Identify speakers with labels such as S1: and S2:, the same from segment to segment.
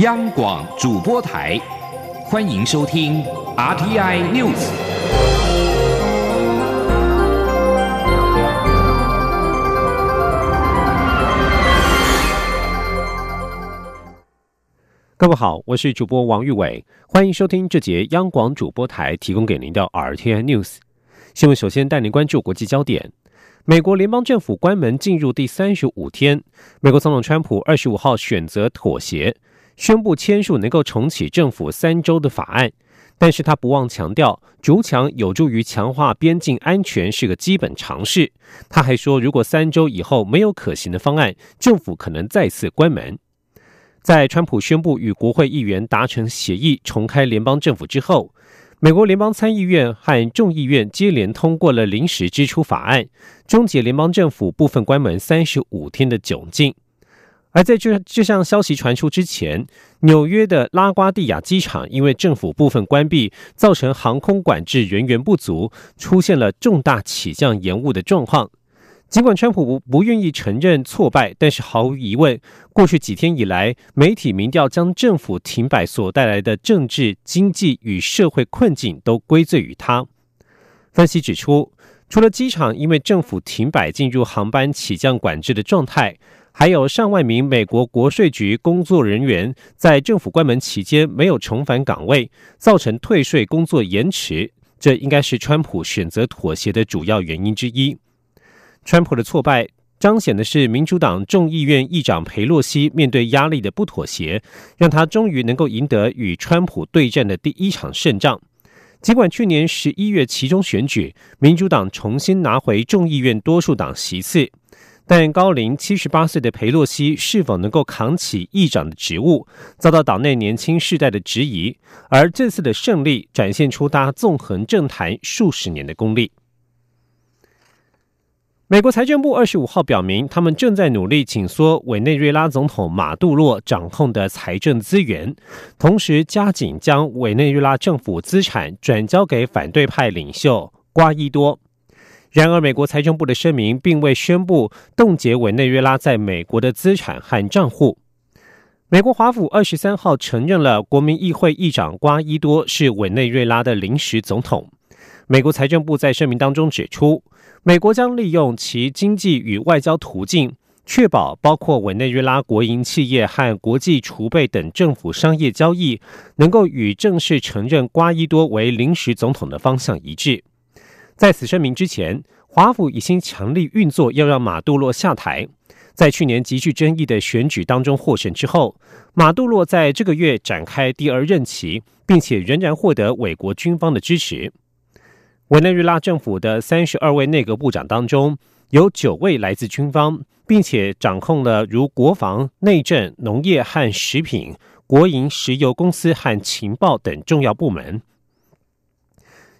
S1: 央广主播台，欢迎收听 RTI News。
S2: 各位好，我是主播王玉伟，欢迎收听这节央广主播台提供给您的 RTI News 新闻。首先带您关注国际焦点。美国联邦政府关门进入第三十五天，美国总统川普二十五号选择妥协，宣布签署能够重启政府三周的法案。但是他不忘强调，筑墙有助于强化边境安全是个基本常识。他还说，如果三周以后没有可行的方案，政府可能再次关门。在川普宣布与国会议员达成协议，重开联邦政府之后。美国联邦参议院和众议院接连通过了临时支出法案，终结联邦政府部分关门三十五天的窘境。而在这这项消息传出之前，纽约的拉瓜蒂亚机场因为政府部分关闭，造成航空管制人员不足，出现了重大起降延误的状况。尽管川普不不愿意承认挫败，但是毫无疑问，过去几天以来，媒体民调将政府停摆所带来的政治、经济与社会困境都归罪于他。分析指出，除了机场因为政府停摆进入航班起降管制的状态，还有上万名美国国税局工作人员在政府关门期间没有重返岗位，造成退税工作延迟，这应该是川普选择妥协的主要原因之一。川普的挫败彰显的是民主党众议院议长佩洛西面对压力的不妥协，让他终于能够赢得与川普对战的第一场胜仗。尽管去年十一月其中选举，民主党重新拿回众议院多数党席次，但高龄七十八岁的佩洛西是否能够扛起议长的职务，遭到党内年轻世代的质疑。而这次的胜利展现出他纵横政坛数十年的功力。美国财政部二十五号表明，他们正在努力紧缩委内瑞拉总统马杜洛掌控的财政资源，同时加紧将委内瑞拉政府资产转交给反对派领袖瓜伊多。然而，美国财政部的声明并未宣布冻结委内瑞拉在美国的资产和账户。美国华府二十三号承认了国民议会议长瓜伊多是委内瑞拉的临时总统。美国财政部在声明当中指出。美国将利用其经济与外交途径，确保包括委内瑞拉国营企业和国际储备等政府商业交易，能够与正式承认瓜伊多为临时总统的方向一致。在此声明之前，华府已经强力运作，要让马杜洛下台。在去年极具争议的选举当中获胜之后，马杜洛在这个月展开第二任期，并且仍然获得美国军方的支持。委内瑞拉政府的三十二位内阁部长当中，有九位来自军方，并且掌控了如国防、内政、农业和食品、国营石油公司和情报等重要部门。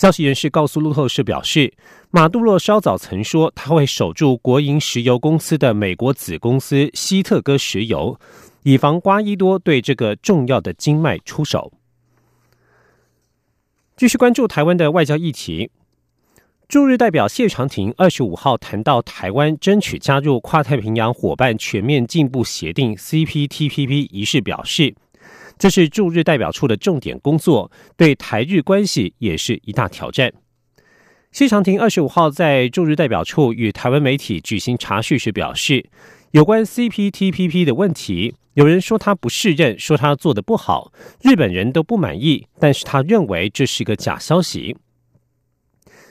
S2: 消息人士告诉路透社表示，马杜洛稍早曾说他会守住国营石油公司的美国子公司希特哥石油，以防瓜伊多对这个重要的经脉出手。继续关注台湾的外交议题。驻日代表谢长廷二十五号谈到台湾争取加入跨太平洋伙伴全面进步协定 （CPTPP） 仪式，表示这是驻日代表处的重点工作，对台日关系也是一大挑战。谢长廷二十五号在驻日代表处与台湾媒体举行茶叙时表示，有关 CPTPP 的问题。有人说他不适任，说他做的不好，日本人都不满意。但是他认为这是个假消息。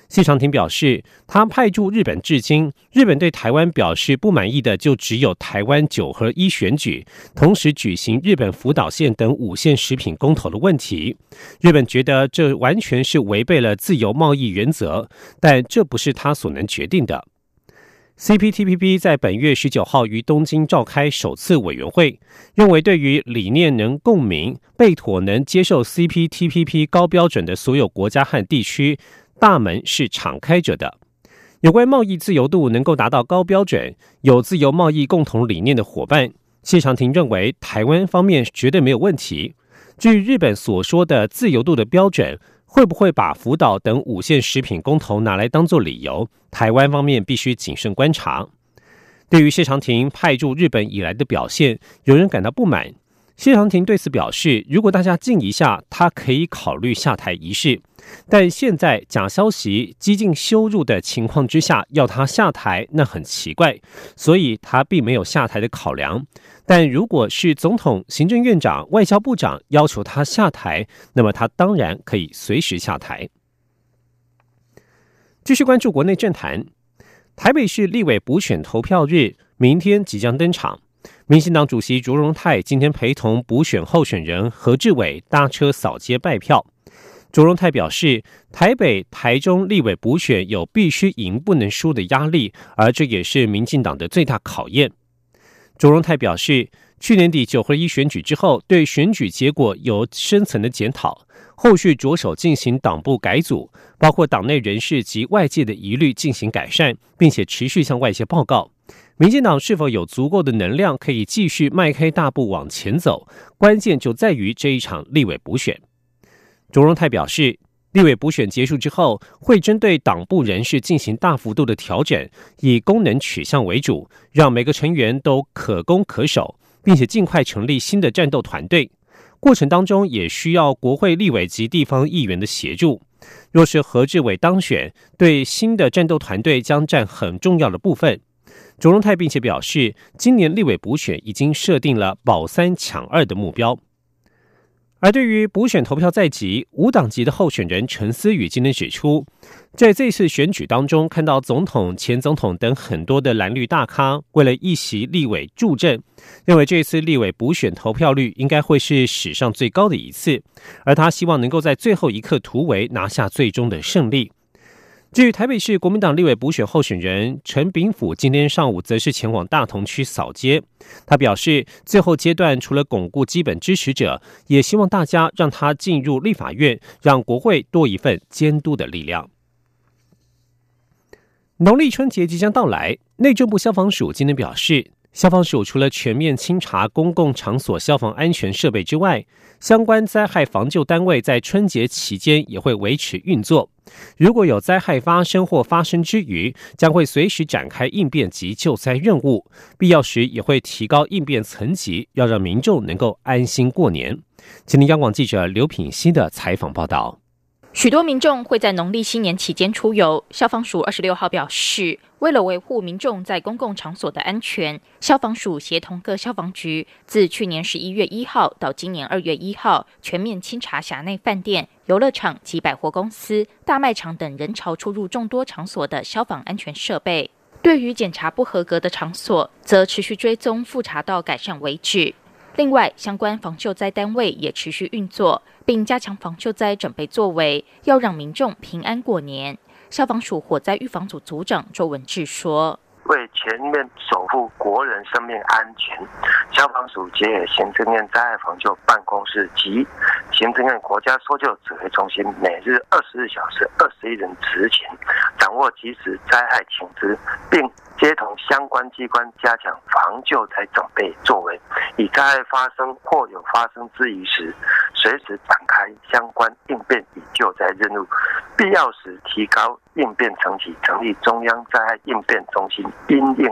S2: 谢长廷表示，他派驻日本至今，日本对台湾表示不满意的就只有台湾九合一选举，同时举行日本福岛县等五县食品公投的问题。日本觉得这完全是违背了自由贸易原则，但这不是他所能决定的。CPTPP 在本月十九号于东京召开首次委员会，认为对于理念能共鸣、被妥能接受 CPTPP 高标准的所有国家和地区，大门是敞开着的。有关贸易自由度能够达到高标准、有自由贸易共同理念的伙伴，谢长廷认为台湾方面绝对没有问题。据日本所说的自由度的标准，会不会把福岛等五线食品公投拿来当做理由？台湾方面必须谨慎观察。对于谢长廷派驻日本以来的表现，有人感到不满。谢长廷对此表示，如果大家静一下，他可以考虑下台一事。但现在假消息激进羞辱的情况之下，要他下台，那很奇怪，所以他并没有下台的考量。但如果是总统、行政院长、外交部长要求他下台，那么他当然可以随时下台。继续关注国内政坛，台北市立委补选投票日明天即将登场。民进党主席卓荣泰今天陪同补选候选人何志伟搭车扫街拜票。卓荣泰表示，台北、台中立委补选有必须赢不能输的压力，而这也是民进党的最大考验。卓荣泰表示，去年底九合一选举之后，对选举结果有深层的检讨，后续着手进行党部改组，包括党内人士及外界的疑虑进行改善，并且持续向外界报告。民进党是否有足够的能量可以继续迈开大步往前走？关键就在于这一场立委补选。卓荣泰表示，立委补选结束之后，会针对党部人士进行大幅度的调整，以功能取向为主，让每个成员都可攻可守，并且尽快成立新的战斗团队。过程当中也需要国会立委及地方议员的协助。若是何志伟当选，对新的战斗团队将占很重要的部分。卓荣泰并且表示，今年立委补选已经设定了保三抢二的目标。而对于补选投票在即，无党籍的候选人陈思宇今天指出，在这次选举当中，看到总统、前总统等很多的蓝绿大咖为了一席立委助阵，认为这次立委补选投票率应该会是史上最高的一次，而他希望能够在最后一刻突围，拿下最终的胜利。至于台北市国民党立委补选候选人陈炳甫，今天上午则是前往大同区扫街。他表示，最后阶段除了巩固基本支持者，也希望大家让他进入立法院，让国会多一份监督的力量。农历春节即将到来，内政部消防署今天表示。消防署除了全面清查公共场所消防安全设备之外，相关灾害防救单位在春节期间也会维持运作。如果有灾害发生或发生之余，将会随时展开应变及救灾任务，必要时也会提高应变层级，要让民众能够安心过年。今天央广记者刘品希的采访报道。
S3: 许多民众会在农历新年期间出游。消防署二十六号表示，为了维护民众在公共场所的安全，消防署协同各消防局，自去年十一月一号到今年二月一号，全面清查辖内饭店、游乐场及百货公司、大卖场等人潮出入众多场所的消防安全设备。对于检查不合格的场所，则持续追踪复查到改善为止。另外，相关防救灾单位也持续运作，并加强防救灾准备作为，要让民众平安过年。消防署火灾预防组组长周文志说。
S4: 为全面守护国人生命安全，消防署结合行政院灾害防救办公室及行政院国家搜救指挥中心，每日二十四小时二十一人执勤，掌握及时灾害情资，并接同相关机关加强防救灾准备作为，以灾害发生或有发生之疑时，随时展开相关应变与救灾任务，必要时提高应变层级，成立中央灾害应变中心。因应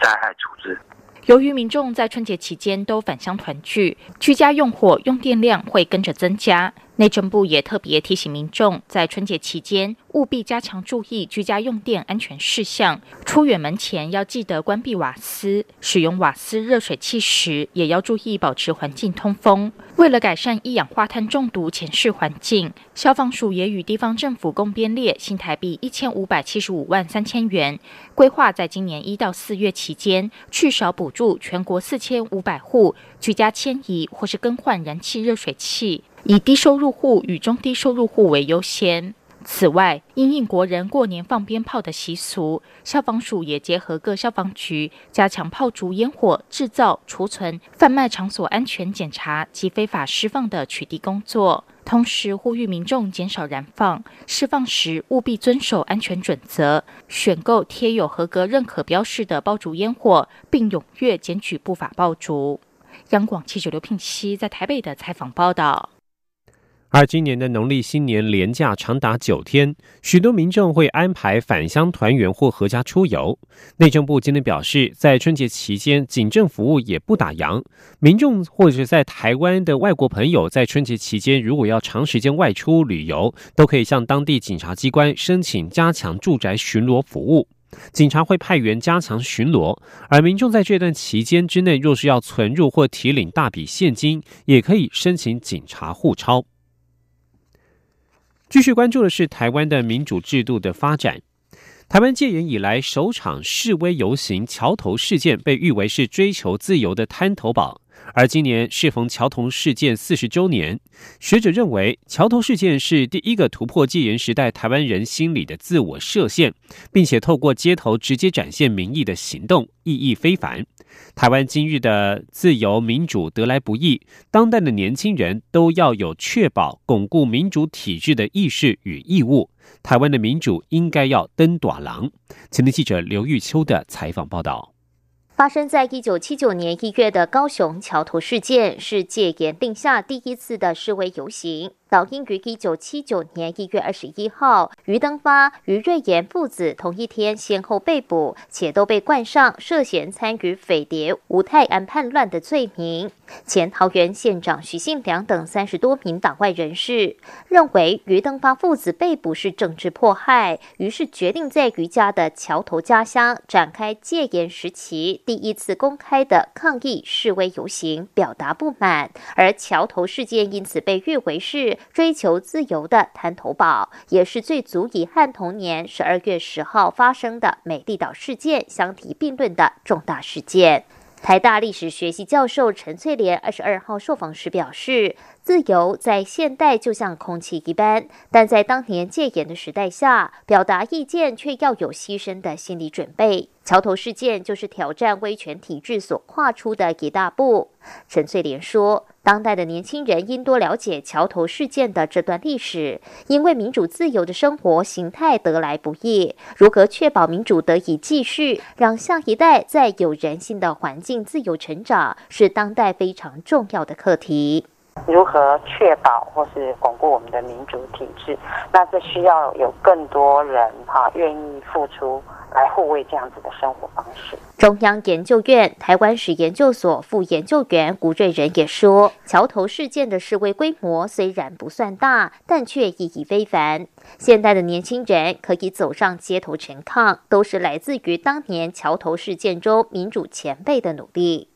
S4: 灾害处置。
S3: 由于民众在春节期间都返乡团聚，居家用火用电量会跟着增加。内政部也特别提醒民众，在春节期间务必加强注意居家用电安全事项。出远门前要记得关闭瓦斯，使用瓦斯热水器时也要注意保持环境通风。为了改善一氧化碳中毒前世环境，消防署也与地方政府共编列新台币一千五百七十五万三千元，规划在今年一到四月期间，去少补助全国四千五百户居家迁移或是更换燃气热水器。以低收入户与中低收入户为优先。此外，因应国人过年放鞭炮的习俗，消防署也结合各消防局，加强炮竹烟火制造、储存、贩卖场所安全检查及非法释放的取缔工作。同时，呼吁民众减少燃放，释放时务必遵守安全准则，选购贴有合格认可标示的爆竹烟火，并踊跃检举不法爆竹。央广记者刘聘熙在台北的采访报道。
S2: 而今年的农历新年连假长达九天，许多民众会安排返乡团圆或合家出游。内政部今天表示，在春节期间，警政服务也不打烊。民众或者在台湾的外国朋友，在春节期间如果要长时间外出旅游，都可以向当地警察机关申请加强住宅巡逻服务。警察会派员加强巡逻，而民众在这段期间之内，若是要存入或提领大笔现金，也可以申请警察护钞。继续关注的是台湾的民主制度的发展。台湾戒严以来首场示威游行——桥头事件，被誉为是追求自由的滩头堡。而今年适逢桥头事件四十周年，学者认为桥头事件是第一个突破戒严时代台湾人心里的自我设限，并且透过街头直接展现民意的行动，意义非凡。台湾今日的自由民主得来不易，当代的年轻人都要有确保巩固民主体制的意识与义务。台湾的民主应该要登短廊。前天记者刘玉秋的采访报道。
S5: 发生在一九七九年一月的高雄桥头事件，是戒严令下第一次的示威游行。早因于一九七九年一月二十一号，于登发、于瑞妍父子同一天先后被捕，且都被冠上涉嫌参与匪谍吴泰安叛乱的罪名。前桃园县长徐信良等三十多名党外人士认为，于登发父子被捕是政治迫害，于是决定在于家的桥头家乡展开戒严时期第一次公开的抗议示威游行，表达不满。而桥头事件因此被誉为是。追求自由的滩头堡，也是最足以和同年十二月十号发生的美丽岛事件相提并论的重大事件。台大历史学系教授陈翠莲二十二号受访时表示，自由在现代就像空气一般，但在当年戒严的时代下，表达意见却要有牺牲的心理准备。桥头事件就是挑战威权体制所跨出的一大步。陈翠莲说。当代的年轻人应多了解桥头事件的这段历史，因为民主自由的生活形态得来不易，如何确保民主得以继续，让下一代在有人性的环境自由成长，是当代非常重要的课题。
S6: 如何确保或是巩固我们的民主体制？那这需要有更多人哈愿意付出。来护卫这样子的生活方式。
S5: 中央研究院台湾史研究所副研究员吴瑞仁也说，桥头事件的示威规模虽然不算大，但却意义非凡。现代的年轻人可以走上街头陈抗，都是来自于当年桥头事件中民主前辈的努力。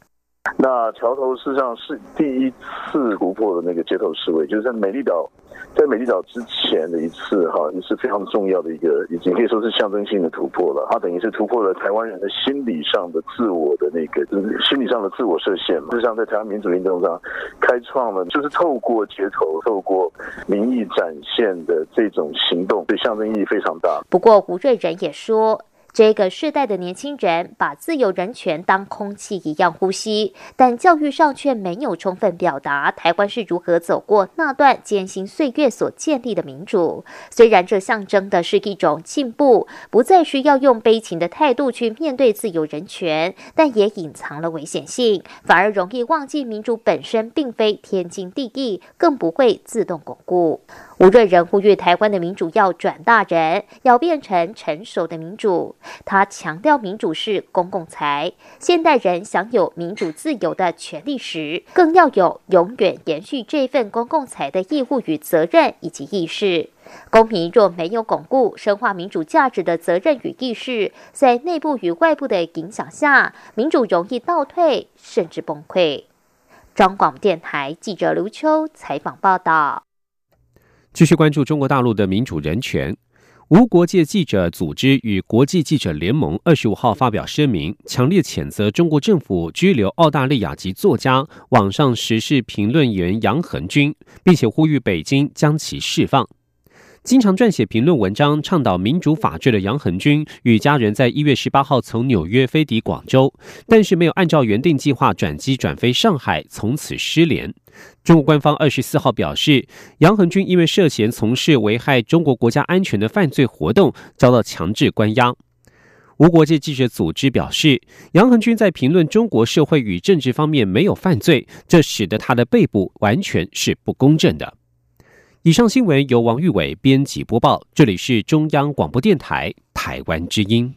S7: 那桥头实际上是第一次突破的那个街头示威，就是在美丽岛。在美丽岛之前的一次哈，也是非常重要的一个，已经可以说是象征性的突破了。它等于是突破了台湾人的心理上的自我的那个，就是心理上的自我设限嘛。就像在台湾民主运动上，开创了就是透过街头、透过民意展现的这种行动，对象征意义非常大。
S5: 不过吴瑞仁也说。这个世代的年轻人把自由人权当空气一样呼吸，但教育上却没有充分表达台湾是如何走过那段艰辛岁月所建立的民主。虽然这象征的是一种进步，不再需要用悲情的态度去面对自由人权，但也隐藏了危险性，反而容易忘记民主本身并非天经地义，更不会自动巩固。吴瑞仁呼吁台湾的民主要转大人，要变成成熟的民主。他强调，民主是公共财，现代人享有民主自由的权利时，更要有永远延续这份公共财的义务与责任以及意识。公民若没有巩固深化民主价值的责任与意识，在内部与外部的影响下，民主容易倒退甚至崩溃。中广电台记者刘秋采访报道。
S2: 继续关注中国大陆的民主人权。无国界记者组织与国际记者联盟二十五号发表声明，强烈谴责中国政府拘留澳大利亚籍作家、网上时事评论员杨恒军，并且呼吁北京将其释放。经常撰写评论文章、倡导民主法治的杨恒军与家人在一月十八号从纽约飞抵广州，但是没有按照原定计划转机转飞上海，从此失联。中国官方二十四号表示，杨恒军因为涉嫌从事危害中国国家安全的犯罪活动，遭到强制关押。无国界记者组织表示，杨恒军在评论中国社会与政治方面没有犯罪，这使得他的被捕完全是不公正的。以上新闻由王玉伟编辑播报，这里是中央广播电台台湾之音。